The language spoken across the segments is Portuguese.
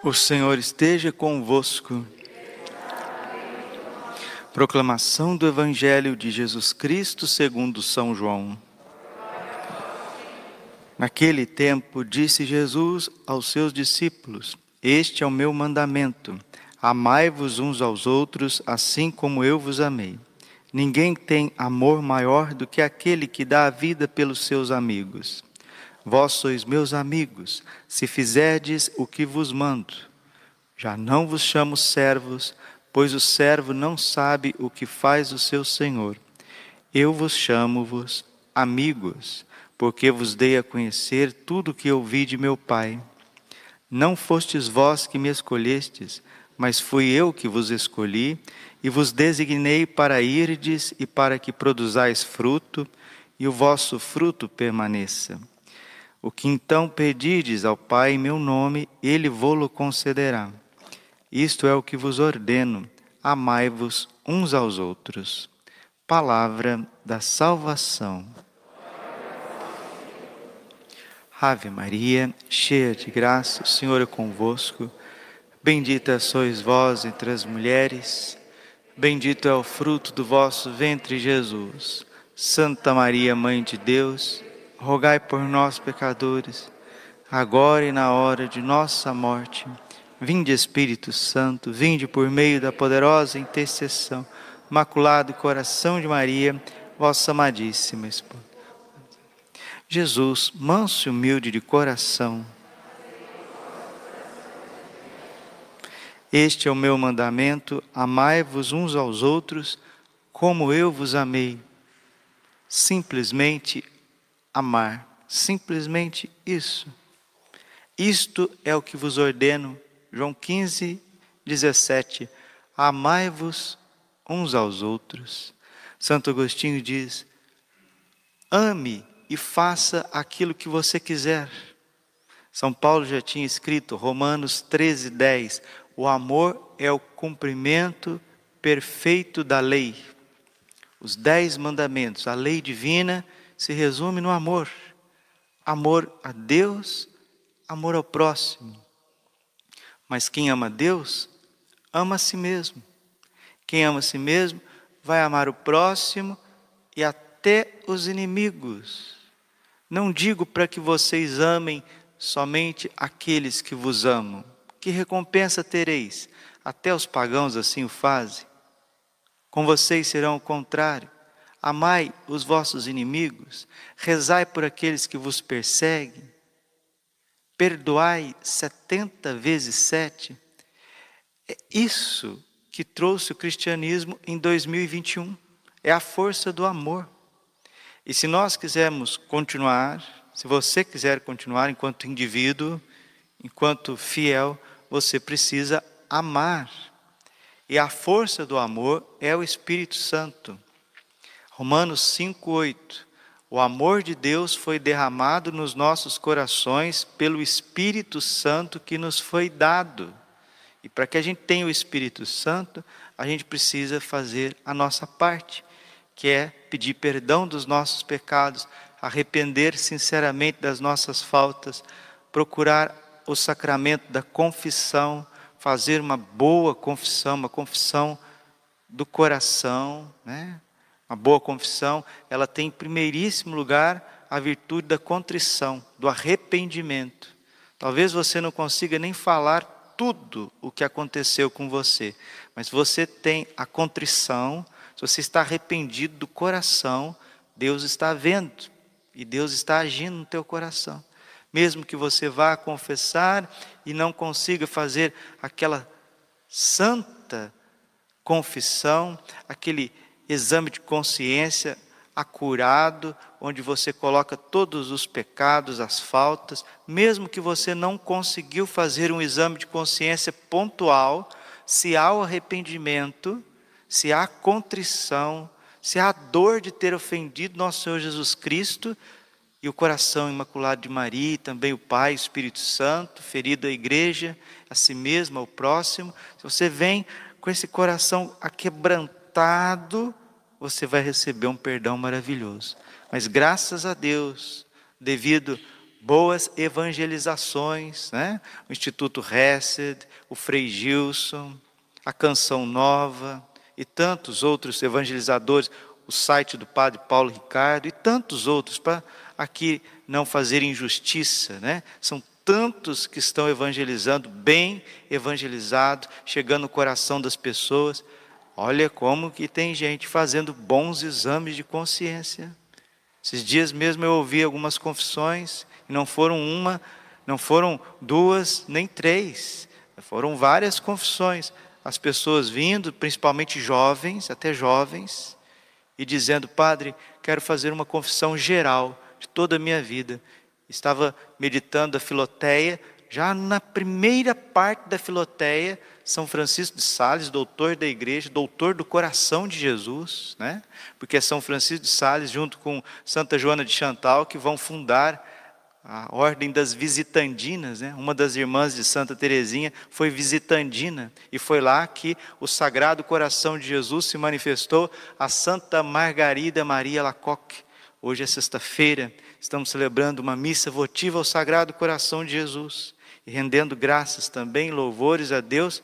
O Senhor esteja convosco. Proclamação do Evangelho de Jesus Cristo segundo São João. Naquele tempo disse Jesus aos seus discípulos: Este é o meu mandamento: amai-vos uns aos outros, assim como eu vos amei. Ninguém tem amor maior do que aquele que dá a vida pelos seus amigos. Vós sois meus amigos, se fizerdes o que vos mando. Já não vos chamo servos, pois o servo não sabe o que faz o seu senhor. Eu vos chamo-vos amigos, porque vos dei a conhecer tudo o que ouvi de meu Pai. Não fostes vós que me escolhestes, mas fui eu que vos escolhi e vos designei para irdes e para que produzais fruto, e o vosso fruto permaneça o que então pedirdes ao Pai em meu nome, ele vô-lo concederá. Isto é o que vos ordeno: amai-vos uns aos outros. Palavra da salvação. Ave Maria, cheia de graça, o Senhor é convosco. Bendita sois vós entre as mulheres, bendito é o fruto do vosso ventre, Jesus. Santa Maria, Mãe de Deus, rogai por nós, pecadores, agora e na hora de nossa morte. Vinde, Espírito Santo, vinde por meio da poderosa intercessão, Maculado Coração de Maria, vossa amadíssima esposa. Jesus, manso e humilde de coração, Este é o meu mandamento: amai-vos uns aos outros como eu vos amei. Simplesmente amar. Simplesmente isso. Isto é o que vos ordeno. João 15, 17. Amai-vos uns aos outros. Santo Agostinho diz: ame e faça aquilo que você quiser. São Paulo já tinha escrito, Romanos 13, 10: o amor é o cumprimento perfeito da lei. Os dez mandamentos, a lei divina se resume no amor. Amor a Deus, amor ao próximo. Mas quem ama Deus, ama a si mesmo. Quem ama a si mesmo, vai amar o próximo e até os inimigos. Não digo para que vocês amem somente aqueles que vos amam. Que recompensa tereis? Até os pagãos assim o fazem. Com vocês serão o contrário. Amai os vossos inimigos, rezai por aqueles que vos perseguem, perdoai setenta vezes sete. É isso que trouxe o cristianismo em 2021. É a força do amor. E se nós quisermos continuar, se você quiser continuar enquanto indivíduo, enquanto fiel, você precisa amar. E a força do amor é o Espírito Santo. Romanos 5:8. O amor de Deus foi derramado nos nossos corações pelo Espírito Santo que nos foi dado. E para que a gente tenha o Espírito Santo, a gente precisa fazer a nossa parte, que é pedir perdão dos nossos pecados, arrepender sinceramente das nossas faltas, procurar o sacramento da confissão, fazer uma boa confissão, uma confissão do coração, né? Uma boa confissão, ela tem em primeiríssimo lugar a virtude da contrição, do arrependimento. Talvez você não consiga nem falar tudo o que aconteceu com você, mas você tem a contrição, se você está arrependido do coração, Deus está vendo e Deus está agindo no teu coração. Mesmo que você vá confessar e não consiga fazer aquela santa confissão, aquele exame de consciência acurado, onde você coloca todos os pecados, as faltas, mesmo que você não conseguiu fazer um exame de consciência pontual, se há o arrependimento, se há contrição, se há dor de ter ofendido nosso Senhor Jesus Cristo e o coração imaculado de Maria, e também o Pai, o Espírito Santo, ferido a igreja, a si mesmo, ao próximo, se você vem com esse coração aquebrantado, você vai receber um perdão maravilhoso. Mas graças a Deus, devido boas evangelizações, né? o Instituto Hesed, o Frei Gilson, a Canção Nova e tantos outros evangelizadores, o site do Padre Paulo Ricardo e tantos outros, para aqui não fazer injustiça, né? São tantos que estão evangelizando, bem evangelizado, chegando no coração das pessoas. Olha como que tem gente fazendo bons exames de consciência. Esses dias mesmo eu ouvi algumas confissões, e não foram uma, não foram duas, nem três, foram várias confissões. As pessoas vindo, principalmente jovens, até jovens, e dizendo: Padre, quero fazer uma confissão geral de toda a minha vida. Estava meditando a Filoteia, já na primeira parte da Filoteia, São Francisco de Sales, doutor da igreja, doutor do coração de Jesus, né? Porque é São Francisco de Sales, junto com Santa Joana de Chantal, que vão fundar a ordem das visitandinas, né? Uma das irmãs de Santa Teresinha foi visitandina e foi lá que o Sagrado Coração de Jesus se manifestou a Santa Margarida Maria Lacoque. Hoje é sexta-feira, estamos celebrando uma missa votiva ao Sagrado Coração de Jesus e rendendo graças também, louvores a Deus.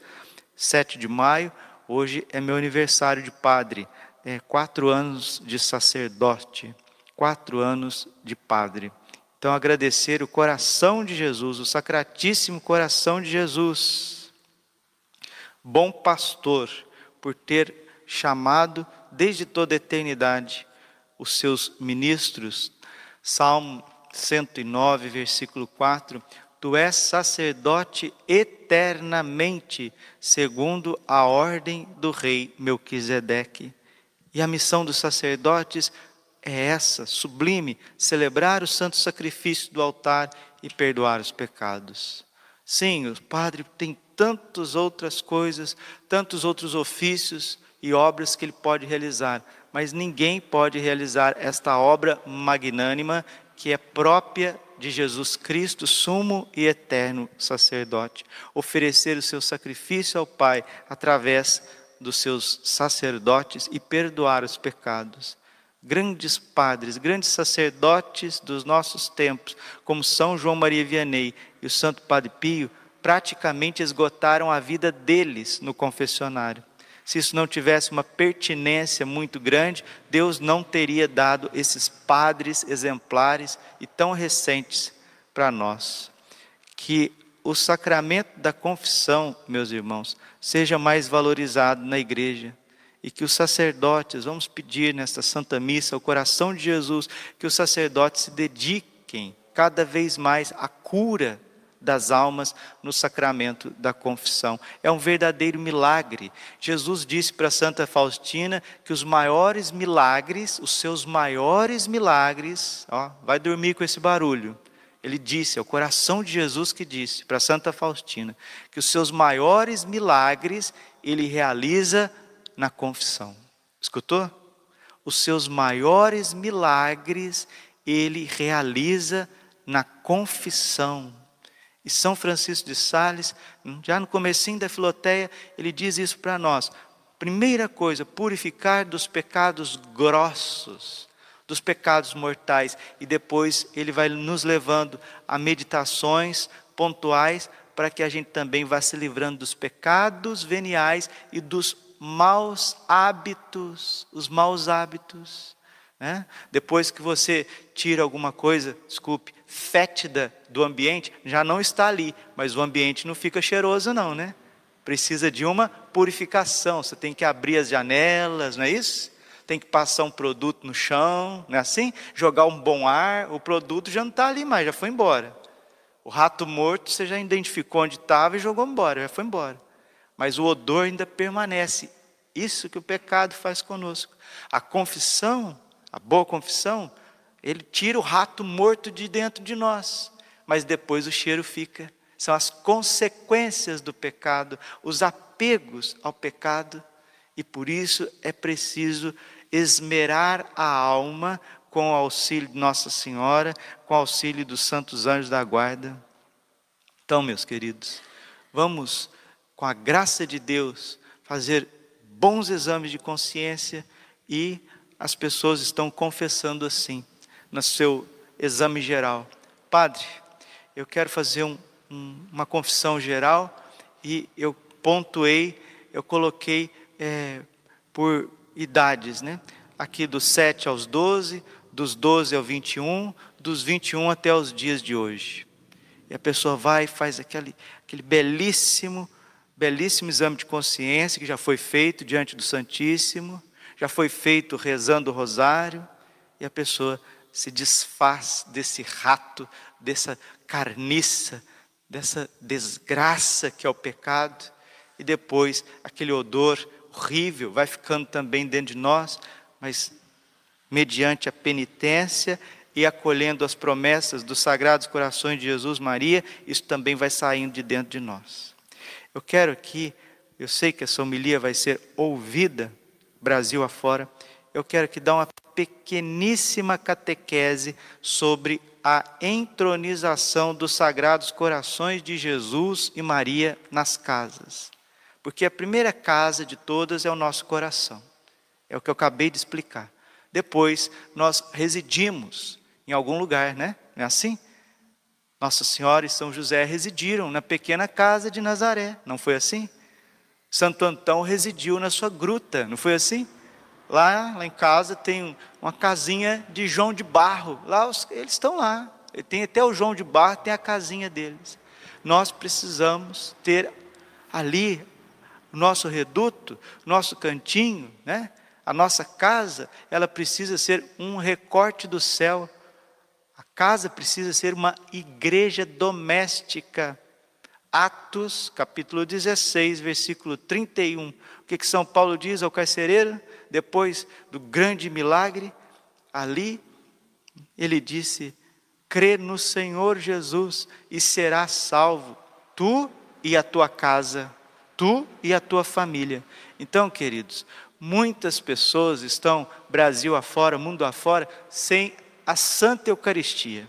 7 de maio, hoje é meu aniversário de padre, é quatro anos de sacerdote, quatro anos de padre. Então, agradecer o coração de Jesus, o sacratíssimo coração de Jesus, bom pastor, por ter chamado desde toda a eternidade os seus ministros Salmo 109, versículo 4: Tu és sacerdote eternamente, segundo a ordem do rei Melquisedeque. E a missão dos sacerdotes é essa, sublime, celebrar o santo sacrifício do altar e perdoar os pecados. Sim, o padre tem tantas outras coisas, tantos outros ofícios e obras que ele pode realizar, mas ninguém pode realizar esta obra magnânima que é própria de Jesus Cristo, sumo e eterno sacerdote. Oferecer o seu sacrifício ao Pai através dos seus sacerdotes e perdoar os pecados. Grandes padres, grandes sacerdotes dos nossos tempos, como São João Maria Vianney e o Santo Padre Pio, praticamente esgotaram a vida deles no confessionário se isso não tivesse uma pertinência muito grande, Deus não teria dado esses padres exemplares e tão recentes para nós. Que o sacramento da confissão, meus irmãos, seja mais valorizado na igreja e que os sacerdotes, vamos pedir nesta Santa Missa, ao coração de Jesus, que os sacerdotes se dediquem cada vez mais à cura das almas no sacramento da confissão. É um verdadeiro milagre. Jesus disse para Santa Faustina que os maiores milagres, os seus maiores milagres, ó, vai dormir com esse barulho. Ele disse, é o coração de Jesus que disse para Santa Faustina, que os seus maiores milagres ele realiza na confissão. Escutou? Os seus maiores milagres ele realiza na confissão. E São Francisco de Sales, já no comecinho da Filoteia, ele diz isso para nós. Primeira coisa, purificar dos pecados grossos, dos pecados mortais, e depois ele vai nos levando a meditações pontuais para que a gente também vá se livrando dos pecados veniais e dos maus hábitos, os maus hábitos. Né? Depois que você tira alguma coisa, desculpe, fétida do ambiente, já não está ali, mas o ambiente não fica cheiroso, não, né? Precisa de uma purificação. Você tem que abrir as janelas, não é isso? Tem que passar um produto no chão, não é assim? Jogar um bom ar, o produto já não está ali mais, já foi embora. O rato morto você já identificou onde estava e jogou embora, já foi embora. Mas o odor ainda permanece. Isso que o pecado faz conosco. A confissão a boa confissão, ele tira o rato morto de dentro de nós, mas depois o cheiro fica. São as consequências do pecado, os apegos ao pecado, e por isso é preciso esmerar a alma com o auxílio de Nossa Senhora, com o auxílio dos santos anjos da guarda. Então, meus queridos, vamos, com a graça de Deus, fazer bons exames de consciência e as pessoas estão confessando assim, no seu exame geral: padre, eu quero fazer um, um, uma confissão geral e eu pontuei, eu coloquei é, por idades, né? Aqui dos 7 aos 12, dos 12 ao 21, dos 21 até os dias de hoje. E a pessoa vai e faz aquele, aquele belíssimo, belíssimo exame de consciência que já foi feito diante do Santíssimo, já foi feito rezando o rosário, e a pessoa se desfaz desse rato, dessa carniça, dessa desgraça que é o pecado, e depois aquele odor horrível vai ficando também dentro de nós, mas mediante a penitência e acolhendo as promessas dos sagrados corações de Jesus Maria, isso também vai saindo de dentro de nós. Eu quero aqui, eu sei que essa homilia vai ser ouvida Brasil afora, eu quero que dá uma pequeníssima catequese sobre a entronização dos sagrados corações de Jesus e Maria nas casas. Porque a primeira casa de todas é o nosso coração. É o que eu acabei de explicar. Depois nós residimos em algum lugar, né? Não é assim? Nossa Senhora e São José residiram na pequena casa de Nazaré, não foi assim? Santo Antão residiu na sua gruta, não foi assim? Lá, lá em casa tem uma casinha de João de Barro, lá os, eles estão lá. Tem até o João de Barro, tem a casinha deles. Nós precisamos ter ali o nosso reduto, nosso cantinho, né? A nossa casa, ela precisa ser um recorte do céu Casa precisa ser uma igreja doméstica. Atos, capítulo 16, versículo 31. O que, que São Paulo diz ao carcereiro? Depois do grande milagre, ali, ele disse: crê no Senhor Jesus e serás salvo, tu e a tua casa, tu e a tua família. Então, queridos, muitas pessoas estão, Brasil afora, mundo afora, sem a Santa Eucaristia.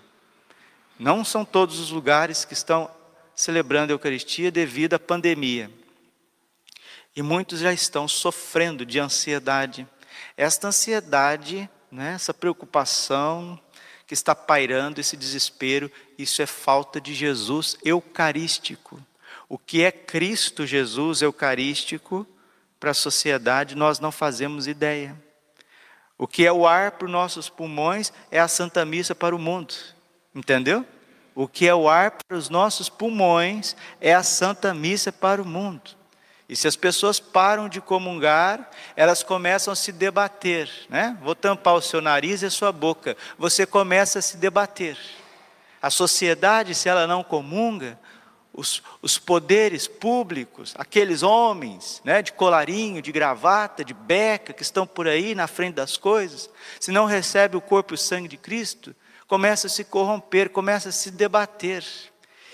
Não são todos os lugares que estão celebrando a Eucaristia devido à pandemia. E muitos já estão sofrendo de ansiedade. Esta ansiedade, né, essa preocupação que está pairando, esse desespero, isso é falta de Jesus eucarístico. O que é Cristo Jesus eucarístico para a sociedade, nós não fazemos ideia. O que é o ar para os nossos pulmões é a Santa Missa para o mundo. Entendeu? O que é o ar para os nossos pulmões é a Santa Missa para o mundo. E se as pessoas param de comungar, elas começam a se debater, né? Vou tampar o seu nariz e a sua boca. Você começa a se debater. A sociedade, se ela não comunga, os, os poderes públicos, aqueles homens né, de colarinho, de gravata, de beca, que estão por aí na frente das coisas, se não recebe o corpo e o sangue de Cristo, começa a se corromper, começa a se debater.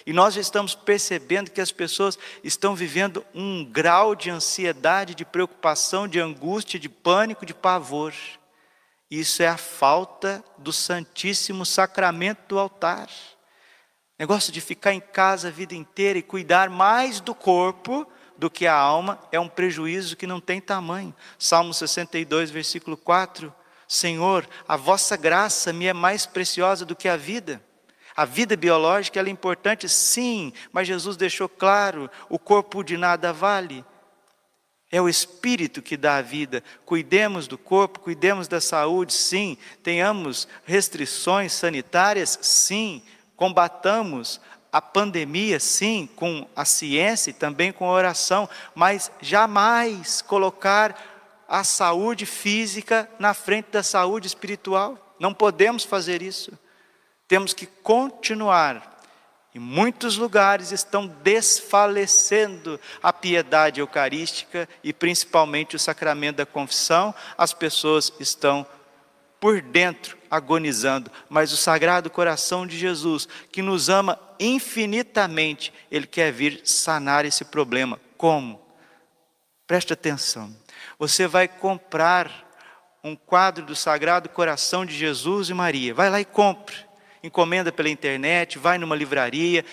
E nós já estamos percebendo que as pessoas estão vivendo um grau de ansiedade, de preocupação, de angústia, de pânico, de pavor. Isso é a falta do Santíssimo Sacramento do altar. Negócio de ficar em casa a vida inteira e cuidar mais do corpo do que a alma é um prejuízo que não tem tamanho. Salmo 62, versículo 4. Senhor, a vossa graça me é mais preciosa do que a vida. A vida biológica é importante, sim, mas Jesus deixou claro: o corpo de nada vale. É o Espírito que dá a vida. Cuidemos do corpo, cuidemos da saúde, sim. Tenhamos restrições sanitárias, sim combatamos a pandemia, sim, com a ciência e também com a oração, mas jamais colocar a saúde física na frente da saúde espiritual. Não podemos fazer isso. Temos que continuar. Em muitos lugares estão desfalecendo a piedade eucarística e principalmente o sacramento da confissão. As pessoas estão por dentro agonizando, mas o Sagrado Coração de Jesus, que nos ama infinitamente, ele quer vir sanar esse problema. Como? Preste atenção. Você vai comprar um quadro do Sagrado Coração de Jesus e Maria. Vai lá e compre. Encomenda pela internet, vai numa livraria,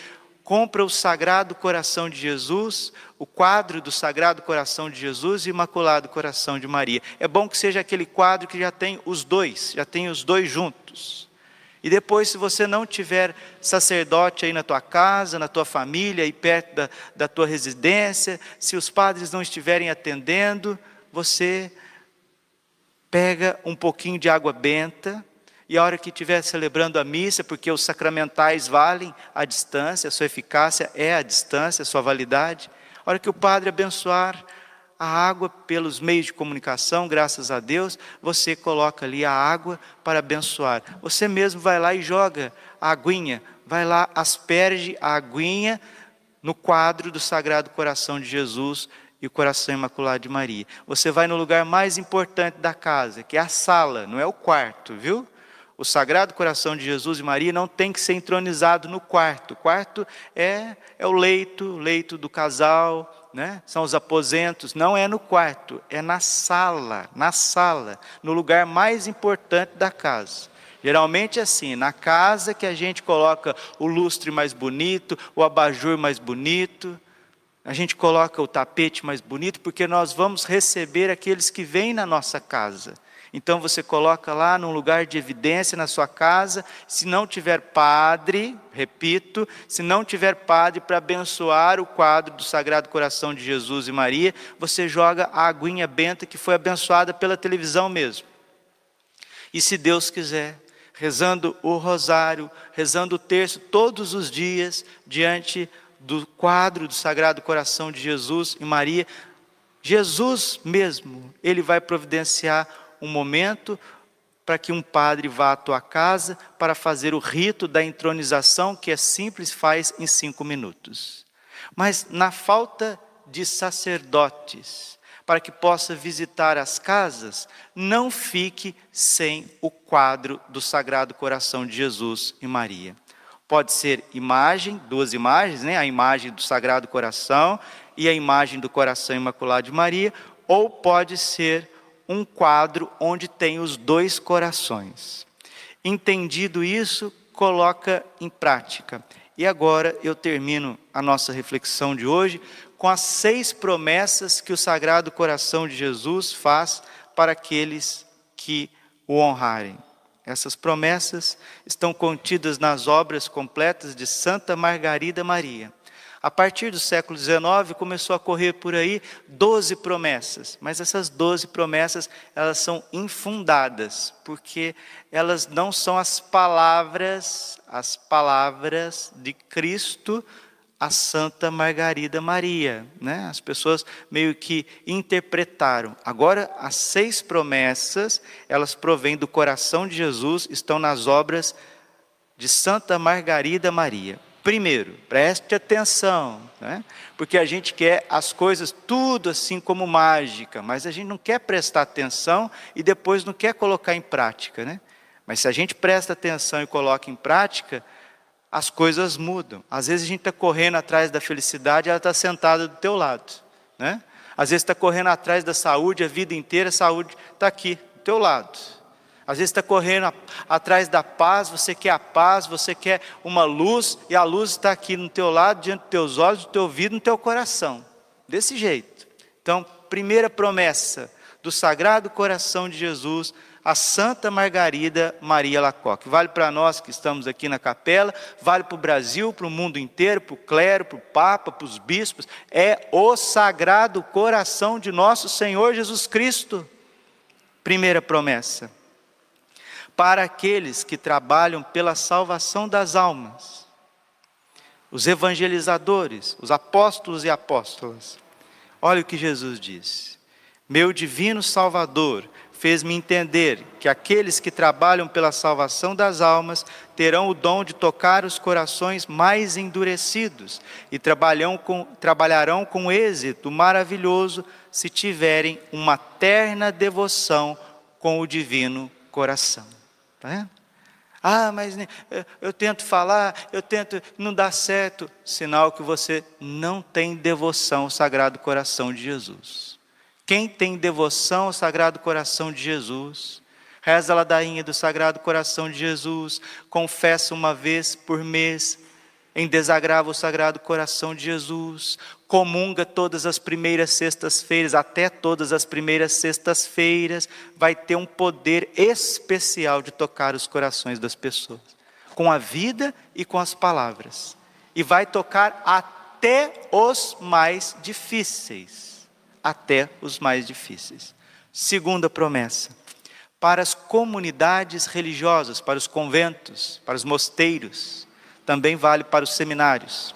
compra o Sagrado Coração de Jesus, o quadro do Sagrado Coração de Jesus e Imaculado Coração de Maria. É bom que seja aquele quadro que já tem os dois, já tem os dois juntos. E depois, se você não tiver sacerdote aí na tua casa, na tua família, aí perto da, da tua residência, se os padres não estiverem atendendo, você pega um pouquinho de água benta, e a hora que estiver celebrando a missa, porque os sacramentais valem a distância, a sua eficácia é a distância, a sua validade, a hora que o padre abençoar a água pelos meios de comunicação, graças a Deus, você coloca ali a água para abençoar. Você mesmo vai lá e joga a aguinha, vai lá, asperge a aguinha no quadro do Sagrado Coração de Jesus e o Coração Imaculado de Maria. Você vai no lugar mais importante da casa, que é a sala, não é o quarto, viu? O Sagrado Coração de Jesus e Maria não tem que ser entronizado no quarto. O quarto é, é o leito, o leito do casal, né? são os aposentos, não é no quarto, é na sala, na sala, no lugar mais importante da casa. Geralmente é assim, na casa que a gente coloca o lustre mais bonito, o abajur mais bonito, a gente coloca o tapete mais bonito, porque nós vamos receber aqueles que vêm na nossa casa. Então você coloca lá num lugar de evidência na sua casa, se não tiver padre, repito, se não tiver padre para abençoar o quadro do Sagrado Coração de Jesus e Maria, você joga a aguinha benta que foi abençoada pela televisão mesmo. E se Deus quiser, rezando o rosário, rezando o terço todos os dias diante do quadro do Sagrado Coração de Jesus e Maria, Jesus mesmo, ele vai providenciar um momento para que um padre vá à tua casa para fazer o rito da entronização, que é simples, faz em cinco minutos. Mas na falta de sacerdotes, para que possa visitar as casas, não fique sem o quadro do Sagrado Coração de Jesus e Maria. Pode ser imagem, duas imagens, né? a imagem do Sagrado Coração e a imagem do Coração Imaculado de Maria, ou pode ser um quadro onde tem os dois corações. Entendido isso, coloca em prática. E agora eu termino a nossa reflexão de hoje com as seis promessas que o Sagrado Coração de Jesus faz para aqueles que o honrarem. Essas promessas estão contidas nas obras completas de Santa Margarida Maria. A partir do século XIX começou a correr por aí doze promessas, mas essas doze promessas elas são infundadas, porque elas não são as palavras, as palavras de Cristo a Santa Margarida Maria, né? As pessoas meio que interpretaram. Agora, as seis promessas, elas provêm do coração de Jesus, estão nas obras de Santa Margarida Maria. Primeiro, preste atenção, né? porque a gente quer as coisas tudo assim como mágica, mas a gente não quer prestar atenção e depois não quer colocar em prática. Né? Mas se a gente presta atenção e coloca em prática, as coisas mudam. Às vezes a gente está correndo atrás da felicidade, ela está sentada do teu lado. Né? Às vezes está correndo atrás da saúde a vida inteira, a saúde está aqui, do teu lado. Às vezes está correndo atrás da paz, você quer a paz, você quer uma luz, e a luz está aqui no teu lado, diante dos teus olhos, do teu ouvido, no teu coração. Desse jeito. Então, primeira promessa do Sagrado Coração de Jesus, a Santa Margarida Maria Lacoque. Vale para nós que estamos aqui na capela, vale para o Brasil, para o mundo inteiro, para o clero, para o Papa, para os bispos. É o Sagrado Coração de nosso Senhor Jesus Cristo. Primeira promessa para aqueles que trabalham pela salvação das almas, os evangelizadores, os apóstolos e apóstolas. Olha o que Jesus diz: Meu divino Salvador fez-me entender que aqueles que trabalham pela salvação das almas terão o dom de tocar os corações mais endurecidos e com, trabalharão com êxito maravilhoso se tiverem uma terna devoção com o divino coração. Tá Ah, mas eu, eu tento falar, eu tento, não dá certo. Sinal que você não tem devoção ao Sagrado Coração de Jesus. Quem tem devoção ao Sagrado Coração de Jesus, reza a ladainha do Sagrado Coração de Jesus, confessa uma vez por mês, em desagravo o Sagrado Coração de Jesus, comunga todas as primeiras sextas-feiras, até todas as primeiras sextas-feiras, vai ter um poder especial de tocar os corações das pessoas. com a vida e com as palavras, e vai tocar até os mais difíceis. Até os mais difíceis. Segunda promessa: para as comunidades religiosas, para os conventos, para os mosteiros, também vale para os seminários.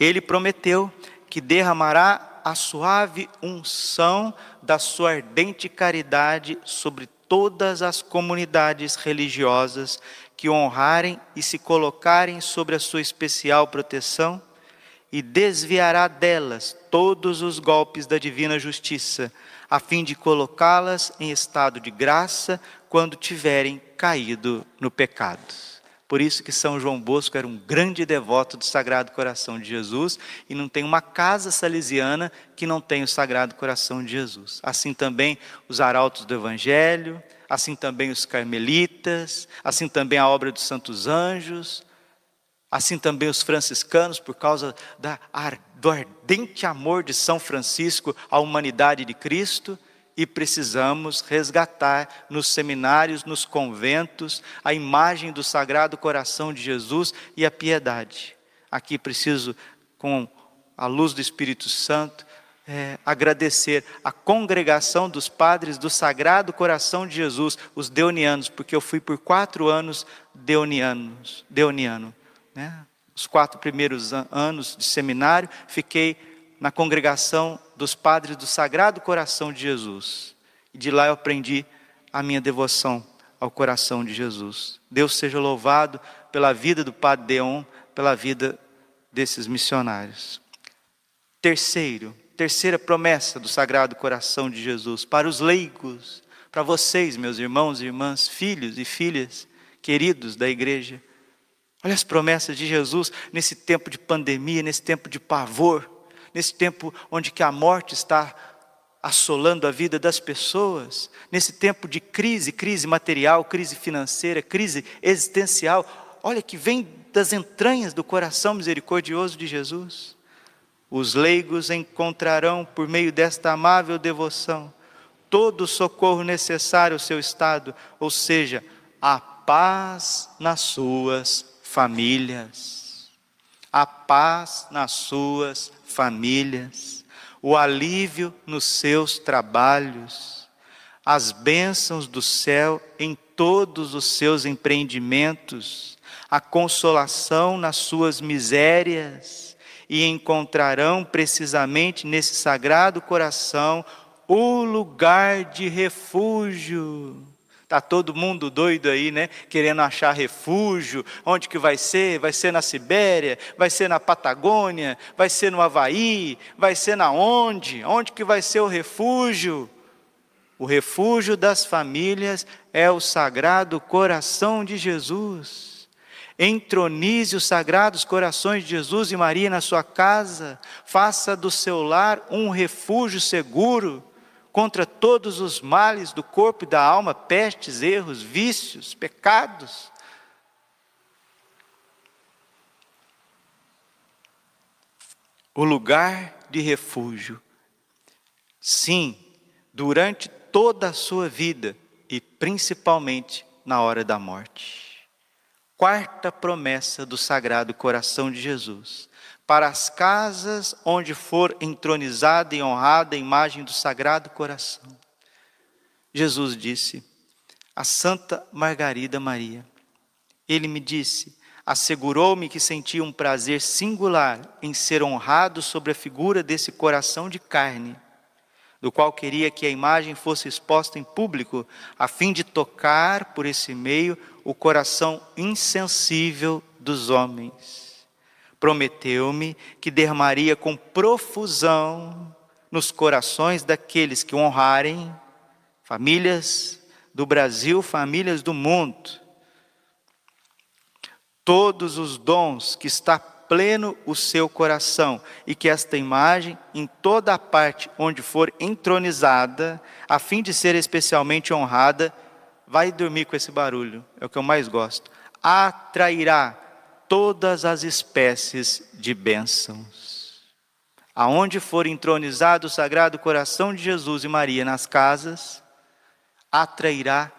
Ele prometeu que derramará a suave unção da sua ardente caridade sobre todas as comunidades religiosas que honrarem e se colocarem sobre a sua especial proteção, e desviará delas todos os golpes da divina justiça, a fim de colocá-las em estado de graça quando tiverem caído no pecado. Por isso que São João Bosco era um grande devoto do Sagrado Coração de Jesus e não tem uma casa salesiana que não tenha o Sagrado Coração de Jesus. Assim também os arautos do Evangelho, assim também os carmelitas, assim também a obra dos santos anjos, assim também os franciscanos, por causa da, do ardente amor de São Francisco à humanidade de Cristo e precisamos resgatar nos seminários, nos conventos, a imagem do Sagrado Coração de Jesus e a piedade. Aqui preciso, com a luz do Espírito Santo, é, agradecer a congregação dos padres do Sagrado Coração de Jesus, os deonianos, porque eu fui por quatro anos deonianos, deoniano. Né? Os quatro primeiros anos de seminário, fiquei na congregação dos padres do Sagrado Coração de Jesus. E de lá eu aprendi a minha devoção ao coração de Jesus. Deus seja louvado pela vida do Padre Deon, pela vida desses missionários. Terceiro, terceira promessa do Sagrado Coração de Jesus para os leigos, para vocês, meus irmãos e irmãs, filhos e filhas queridos da igreja. Olha as promessas de Jesus nesse tempo de pandemia, nesse tempo de pavor nesse tempo onde que a morte está assolando a vida das pessoas, nesse tempo de crise, crise material, crise financeira, crise existencial, olha que vem das entranhas do coração misericordioso de Jesus. Os leigos encontrarão, por meio desta amável devoção, todo o socorro necessário ao seu estado, ou seja, a paz nas suas famílias. A paz nas suas famílias, o alívio nos seus trabalhos, as bênçãos do céu em todos os seus empreendimentos, a consolação nas suas misérias, e encontrarão precisamente nesse sagrado coração o lugar de refúgio. Tá todo mundo doido aí, né? Querendo achar refúgio. Onde que vai ser? Vai ser na Sibéria? Vai ser na Patagônia? Vai ser no Havaí? Vai ser na onde? Onde que vai ser o refúgio? O refúgio das famílias é o Sagrado Coração de Jesus. Entronize os sagrados corações de Jesus e Maria na sua casa. Faça do seu lar um refúgio seguro contra todos os males do corpo e da alma, pestes, erros, vícios, pecados. O lugar de refúgio. Sim, durante toda a sua vida e principalmente na hora da morte. Quarta promessa do Sagrado Coração de Jesus para as casas onde for entronizada e honrada a imagem do Sagrado Coração. Jesus disse a Santa Margarida Maria. Ele me disse, assegurou-me que sentia um prazer singular em ser honrado sobre a figura desse coração de carne, do qual queria que a imagem fosse exposta em público, a fim de tocar por esse meio o coração insensível dos homens prometeu-me que derramaria com profusão nos corações daqueles que honrarem, famílias do Brasil, famílias do mundo, todos os dons que está pleno o seu coração e que esta imagem, em toda a parte onde for entronizada, a fim de ser especialmente honrada, vai dormir com esse barulho, é o que eu mais gosto, atrairá todas as espécies de bênçãos. Aonde for entronizado o Sagrado Coração de Jesus e Maria nas casas, atrairá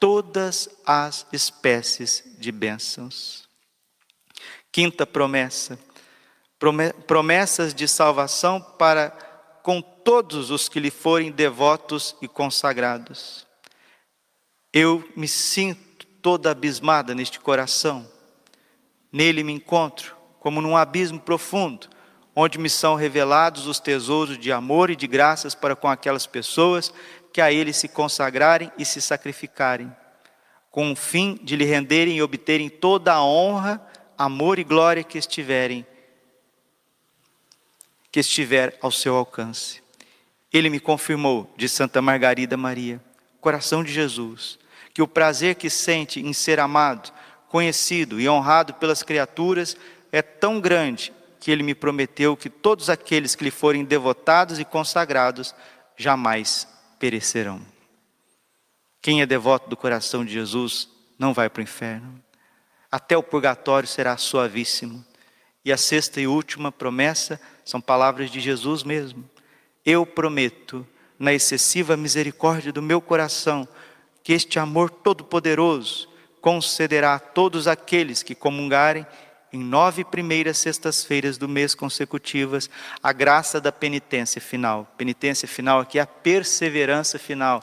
todas as espécies de bênçãos. Quinta promessa: promessas de salvação para com todos os que lhe forem devotos e consagrados. Eu me sinto toda abismada neste coração. Nele me encontro como num abismo profundo, onde me são revelados os tesouros de amor e de graças para com aquelas pessoas que a Ele se consagrarem e se sacrificarem, com o fim de lhe renderem e obterem toda a honra, amor e glória que estiverem que estiver ao seu alcance. Ele me confirmou, de Santa Margarida Maria, coração de Jesus, que o prazer que sente em ser amado, conhecido e honrado pelas criaturas é tão grande que ele me prometeu que todos aqueles que lhe forem devotados e consagrados jamais perecerão. Quem é devoto do coração de Jesus não vai para o inferno. Até o purgatório será suavíssimo. E a sexta e última promessa são palavras de Jesus mesmo. Eu prometo, na excessiva misericórdia do meu coração, que este amor todo-poderoso concederá a todos aqueles que comungarem em nove primeiras sextas-feiras do mês consecutivas, a graça da penitência final. Penitência final aqui é a perseverança final.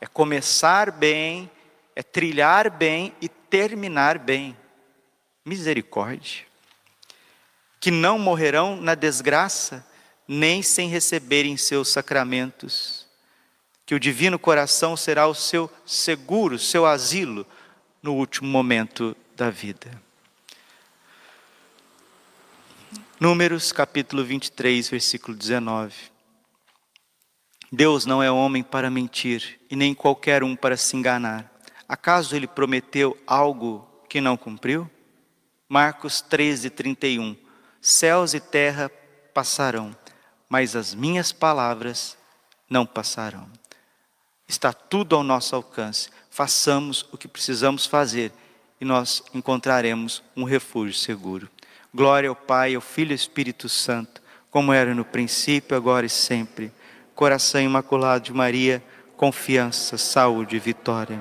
É começar bem, é trilhar bem e terminar bem. Misericórdia. Que não morrerão na desgraça, nem sem receberem seus sacramentos. Que o divino coração será o seu seguro, seu asilo no último momento da vida. Números capítulo 23, versículo 19. Deus não é homem para mentir, e nem qualquer um para se enganar. Acaso ele prometeu algo que não cumpriu? Marcos 13, 31. Céus e terra passarão, mas as minhas palavras não passarão. Está tudo ao nosso alcance. Façamos o que precisamos fazer e nós encontraremos um refúgio seguro. Glória ao Pai, ao Filho e ao Espírito Santo, como era no princípio, agora e sempre. Coração imaculado de Maria, confiança, saúde e vitória.